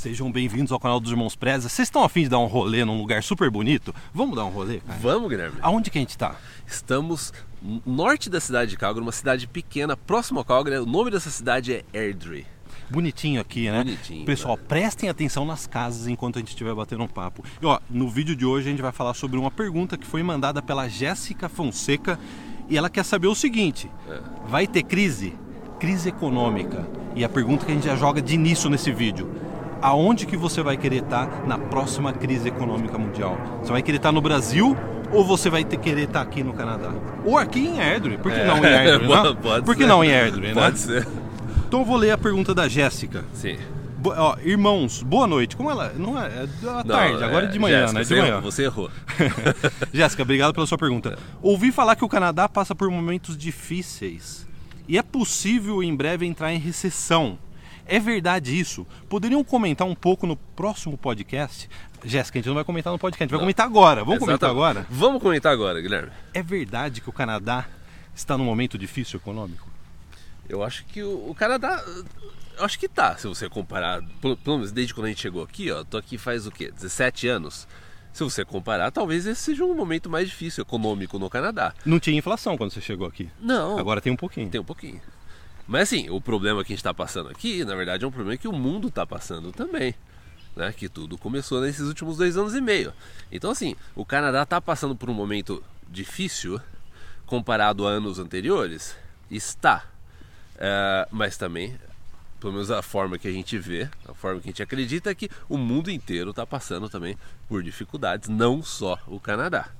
Sejam bem-vindos ao canal dos Irmãos Preza. Vocês estão afim de dar um rolê num lugar super bonito? Vamos dar um rolê, cara? Vamos, Guilherme. Aonde que a gente tá? Estamos no norte da cidade de Calgary, uma cidade pequena, próximo a Calgary. O nome dessa cidade é Airdrie. Bonitinho aqui, né? Bonitinho, Pessoal, cara. prestem atenção nas casas enquanto a gente estiver batendo um papo. E ó, no vídeo de hoje a gente vai falar sobre uma pergunta que foi mandada pela Jéssica Fonseca e ela quer saber o seguinte: É. vai ter crise? Crise econômica. E a pergunta que a gente já joga de início nesse vídeo: aonde que você vai querer estar na próxima crise econômica mundial? Você vai querer estar no Brasil? Ou você vai ter, querer estar aqui no Canadá? Ou aqui em Airdrie? Por que não em Airdrie? né? Pode- Por que ser. não em Airdrie, né? Pode ser. Então eu vou ler a pergunta da Jéssica. Sim. Bo- ó, irmãos, boa noite. Como ela. Não é, é da Não, tarde, agora é de manhã, Jéssica, né? De você, manhã. Você errou. Jéssica, obrigado pela sua pergunta. Ouvi falar que o Canadá passa por momentos difíceis e é possível em breve entrar em recessão. É verdade isso? Poderiam comentar um pouco no próximo podcast? Jéssica, a gente não vai comentar no podcast, a gente vai Não. comentar agora. Vamos comentar Exatamente. agora? Vamos comentar agora, Guilherme. É verdade que o Canadá está num momento difícil econômico? Eu acho que o, o Canadá. Eu acho que tá, se você comparar. Pelo, pelo menos desde quando a gente chegou aqui, ó. Tô aqui faz o quê? 17 anos. Se você comparar, talvez esse seja um momento mais difícil econômico no Canadá. Não tinha inflação quando você chegou aqui. Não. Agora tem um pouquinho. Tem um pouquinho. Mas assim, o problema que a gente está passando aqui, na verdade, é um problema que o mundo está passando também. Né? Que tudo começou nesses últimos dois anos e meio. Então, assim, o Canadá está passando por um momento difícil comparado a anos anteriores? Está. É, mas também, pelo menos a forma que a gente vê, a forma que a gente acredita é que o mundo inteiro está passando também por dificuldades, não só o Canadá.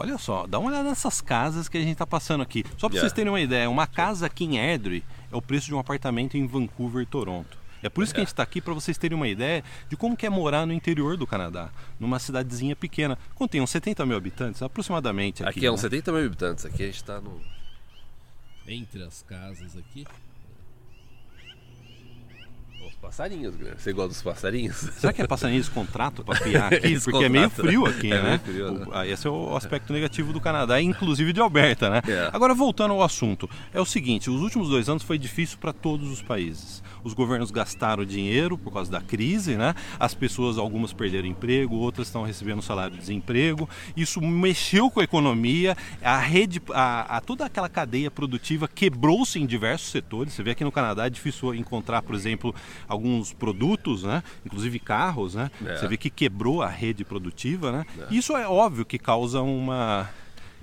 Olha só, dá uma olhada nessas casas que a gente está passando aqui. Só para Yeah. vocês terem uma ideia, uma casa aqui em Airdrie é o preço de um apartamento em Vancouver, Toronto. É por isso que a gente está aqui para vocês terem uma ideia de como que é morar no interior do Canadá, numa cidadezinha pequena. Contém uns 70 mil habitantes, aproximadamente. Aqui, Aqui, é né? uns 70 mil habitantes, aqui a gente está no. entre as casas aqui. Os passarinhos, Guilherme. Você gosta dos passarinhos? Será que é passarinho esse contrato para piar aqui? Porque é meio contrato, frio aqui, é né? frio, né? O- ah, Esse é o aspecto negativo do Canadá, inclusive de Alberta, né? É. Agora, voltando ao assunto, é o seguinte: os últimos dois anos foi difícil para todos os países. Os governos gastaram dinheiro por causa da crise, né? As pessoas, algumas perderam emprego, outras estão recebendo salário de desemprego. Isso mexeu com a economia, a rede, a, a- toda aquela cadeia produtiva quebrou-se em diversos setores. Você vê aqui no Canadá é difícil encontrar, por exemplo, alguns produtos, né? Inclusive carros, né? É. Você vê que quebrou a rede produtiva, né? Isso é óbvio que causa uma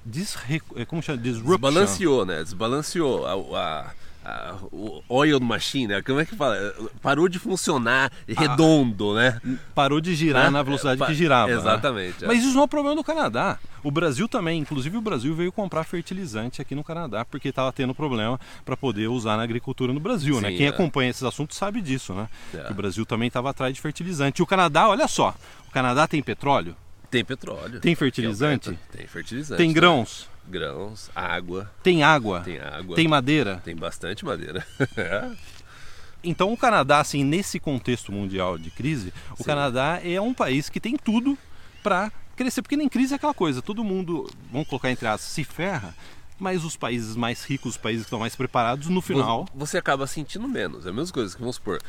disre... como chama? Disruption. Desbalanceou, né? Desbalanceou a, a- a- o oil machine, né? Como é que fala? Parou de funcionar redondo, né? Parou de girar Né? na velocidade É, que girava. né? Exatamente, é. Mas isso não é um problema do Canadá. O Brasil também, inclusive o Brasil veio comprar fertilizante aqui no Canadá porque estava tendo problema para poder usar na agricultura no Brasil, né? Sim, Quem é. acompanha esses assuntos sabe disso, né? É. Que o Brasil também estava atrás de fertilizante. E o Canadá, olha só, o Canadá tem petróleo, Tem petróleo. Tem fertilizante? Tem, tem fertilizante. tem né? grãos, Grãos, água, tem água, tem água. tem madeira. Tem bastante madeira. É. Então o Canadá, assim, nesse contexto mundial de crise, o Sim. Canadá é um país que tem tudo para crescer, porque nem crise é aquela coisa, todo mundo, vamos colocar entre aspas, se ferra, mas os países mais ricos, os países que estão mais preparados, no final, Vo- Você acaba sentindo menos. É a mesma coisa que vamos supor.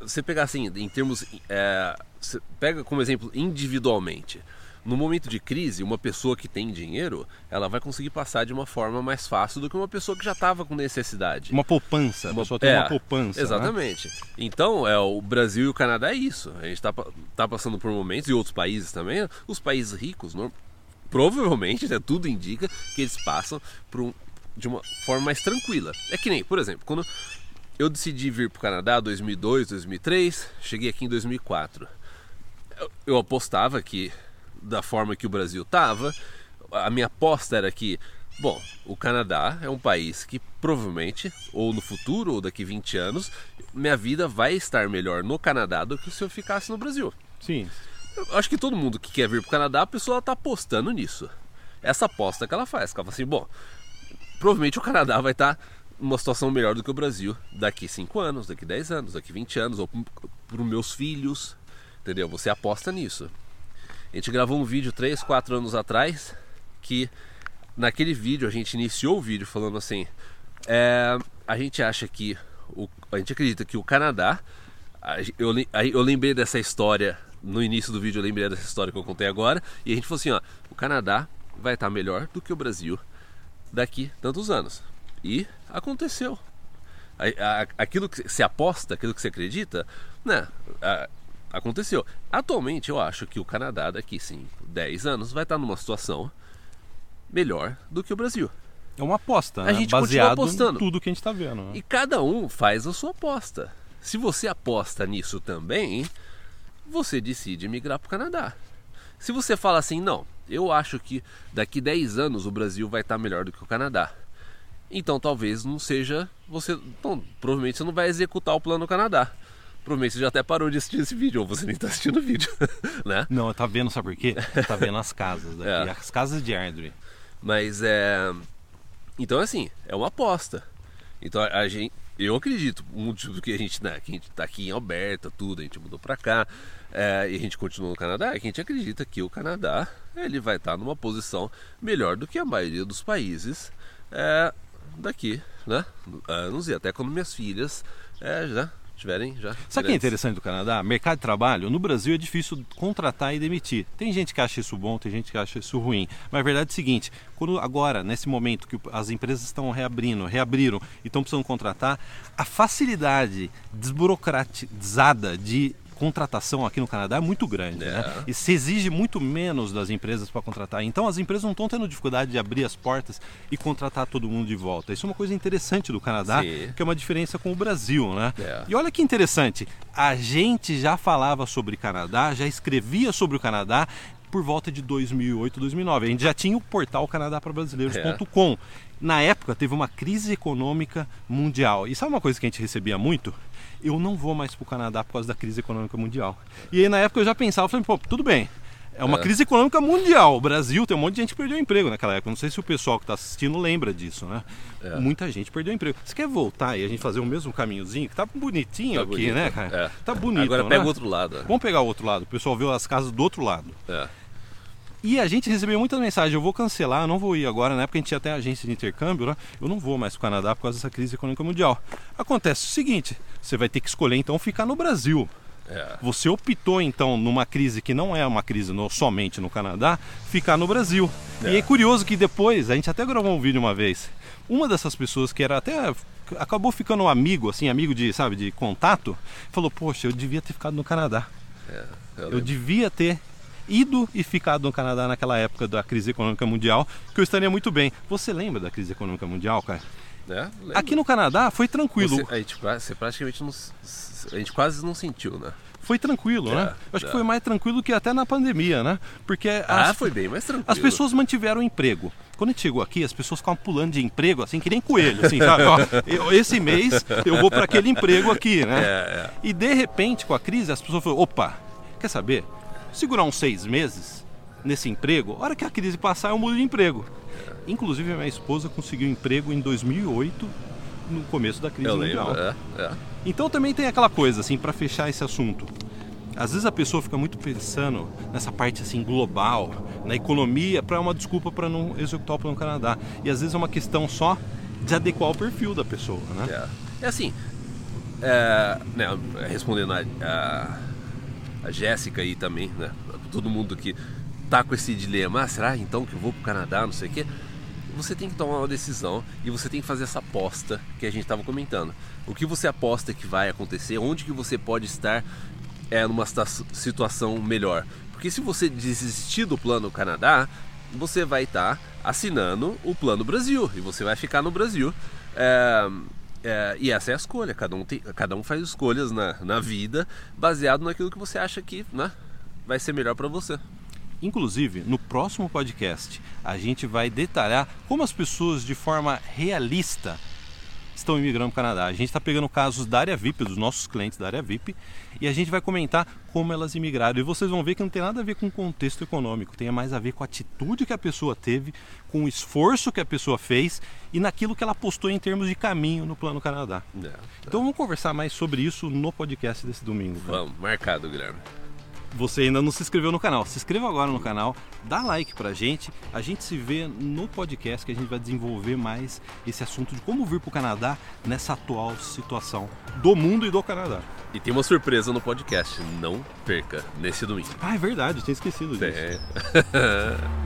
Você pegar assim, em termos. é, você pega como exemplo individualmente. No momento de crise, uma pessoa que tem dinheiro, ela vai conseguir passar de uma forma mais fácil do que uma pessoa que já estava com necessidade. uma poupança, a Uma- pessoa tem é, uma poupança. né? Exatamente. Então, é, o Brasil e o Canadá é isso. A gente está tá passando por momentos, e outros países também, os países ricos, no- provavelmente, né, tudo indica que eles passam por um- de uma forma mais tranquila. É que nem, por exemplo, quando eu decidi vir para o Canadá em 2002, 2003, cheguei aqui em 2004. Eu, eu apostava que, da forma que o Brasil estava, a minha aposta era que, bom, o Canadá é um país que provavelmente, ou no futuro, ou daqui 20 anos, minha vida vai estar melhor no Canadá do que se eu ficasse no Brasil. Sim. Eu acho que todo mundo que quer vir para o Canadá, a pessoa está apostando nisso. Essa aposta que ela faz, que ela fala assim, bom, provavelmente o Canadá vai estar numa situação melhor do que o Brasil daqui 5 anos, daqui 10 anos, daqui 20 anos, ou para os meus filhos, entendeu? Você aposta nisso. A gente gravou um vídeo 3, 4 anos atrás que naquele vídeo a gente iniciou o vídeo falando assim: é, a gente acha que o, a gente acredita que o Canadá eu, eu lembrei dessa história no início do vídeo, eu lembrei dessa história que eu contei agora. E a gente falou assim: ó, o Canadá vai estar melhor do que o Brasil daqui tantos anos. E aconteceu. Aquilo que você aposta, aquilo que você acredita, né? A- Aconteceu. Atualmente eu acho que o Canadá daqui sim 10 anos vai estar numa situação melhor do que o Brasil. É uma aposta, A né? gente continua baseado apostando. em tudo que a gente está vendo. né? E cada um faz a sua aposta. Se você aposta nisso também, você decide migrar para o Canadá. Se você fala assim, não, eu acho que daqui 10 anos o Brasil vai estar melhor do que o Canadá. Então talvez não seja você. Não, provavelmente você não vai executar o plano Canadá. Provavelmente você já até parou de assistir esse vídeo, ou você nem está assistindo o vídeo. né? Não, tá vendo, sabe por quê? Tá vendo as casas daqui, É. as casas de Ardrey. Mas é. Então, assim, é uma aposta. Então, a a gente. Eu acredito, o motivo que a gente, né, que a gente tá aqui em Alberta, tudo, a gente mudou pra cá, é, e a gente continua no Canadá, é que a gente acredita que o Canadá, ele vai estar numa posição melhor do que a maioria dos países é, daqui, né? Anos, e até quando minhas filhas é, já tiverem, já... Sabe o que é interessante do Canadá? Mercado de trabalho, no Brasil é difícil contratar e demitir. Tem gente que acha isso bom, tem gente que acha isso ruim. Mas a verdade é o seguinte, quando agora, nesse momento que as empresas estão reabrindo, reabriram e estão precisando contratar, a facilidade desburocratizada de contratação aqui no Canadá é muito grande. É. Né? E se exige muito menos das empresas para contratar. Então as empresas não estão tendo dificuldade de abrir as portas e contratar todo mundo de volta. Isso é uma coisa interessante do Canadá, Sim. que é uma diferença com o Brasil, né? É. E olha que interessante, a gente já falava sobre Canadá, já escrevia sobre o Canadá por volta de 2008, 2009. A gente já tinha o portal canadaprabrasileiros.com. Na época teve uma crise econômica mundial. E sabe uma coisa que a gente recebia muito? Eu não vou mais para o Canadá por causa da crise econômica mundial. E aí na época eu já pensava, eu falei, pô, tudo bem. É uma É. crise econômica mundial. O Brasil tem um monte de gente que perdeu emprego naquela época. Não sei se o pessoal que está assistindo lembra disso, né? É. Muita gente perdeu emprego. Você quer voltar e a gente fazer o mesmo caminhozinho? Que tá bonitinho Tá aqui, bonito. né, cara? É. Tá bonito. Agora né? pega o outro lado. Vamos pegar o outro lado. O pessoal viu as casas do outro lado. É. E a gente recebeu muitas mensagens, eu vou cancelar, eu não vou ir agora, na época a gente tinha até agência de intercâmbio, né? Eu não vou mais para o Canadá por causa dessa crise econômica mundial. Acontece o seguinte, você vai ter que escolher então ficar no Brasil. É. Você optou então numa crise que não é uma crise no- somente no Canadá, ficar no Brasil. É. E é curioso que depois, a gente até gravou um vídeo uma vez, uma dessas pessoas que era até acabou ficando um amigo, assim, amigo de, sabe, de contato, falou: "Poxa, eu devia ter ficado no Canadá. É. Eu Eu devia ter ido e ficado no Canadá naquela época da crise econômica mundial, que eu estaria muito bem. Você lembra da crise econômica mundial, cara? É. Aqui no Canadá foi tranquilo. Você, a, gente, você praticamente não. A gente quase não sentiu, né? Foi tranquilo, É, né? Eu acho é. que foi mais tranquilo que até na pandemia, né? Porque Ah, as, foi bem mais tranquilo. as pessoas mantiveram o emprego. Quando a gente chegou aqui, as pessoas ficavam pulando de emprego, assim, que nem coelho, assim, sabe? Ó, eu- esse mês eu vou para aquele emprego aqui, né? É, E de repente, com a crise, as pessoas falaram: opa, quer saber? Segurar uns seis meses nesse emprego, a hora que a crise passar, eu mudo de emprego. Inclusive, a minha esposa conseguiu emprego em 2008, no começo da crise Eu mundial. lembro, é, é. Então também tem aquela coisa, assim, para fechar esse assunto. Às vezes a pessoa fica muito pensando nessa parte assim global, na economia, para uma desculpa para não executar o plano Canadá. E às vezes é uma questão só de adequar o perfil da pessoa, né? É, é assim, é, né, respondendo a, a, a Jéssica aí também, né? Todo mundo que tá com esse dilema, ah, será então que eu vou pro Canadá, não sei o quê? Você tem que tomar uma decisão e você tem que fazer essa aposta que a gente estava comentando. O que você aposta que vai acontecer, onde que você pode estar é, numa situa- situação melhor. Porque se você desistir do plano Canadá, você vai estar assinando o plano Brasil e você vai ficar no Brasil. É, é, e essa é a escolha. Cada um, tem, cada um faz escolhas na, na vida baseado naquilo que você acha que né, vai ser melhor para você. Inclusive, no próximo podcast, a gente vai detalhar como as pessoas, de forma realista, estão imigrando para o Canadá. A gente está pegando casos da área VIP, dos nossos clientes da área VIP, e a gente vai comentar como elas imigraram. E vocês vão ver que não tem nada a ver com o contexto econômico, tem mais a ver com a atitude que a pessoa teve, com o esforço que a pessoa fez e naquilo que ela postou em termos de caminho no Plano Canadá. É, Então vamos conversar mais sobre isso no podcast desse domingo. Vamos, marcado, Guilherme. Você ainda não se inscreveu no canal, se inscreva agora no canal, dá like pra gente. A gente se vê no podcast que a gente vai desenvolver mais esse assunto de como vir pro Canadá nessa atual situação do mundo e do Canadá. E tem uma surpresa no podcast, não perca nesse domingo. Ah, é verdade, tinha esquecido disso. É.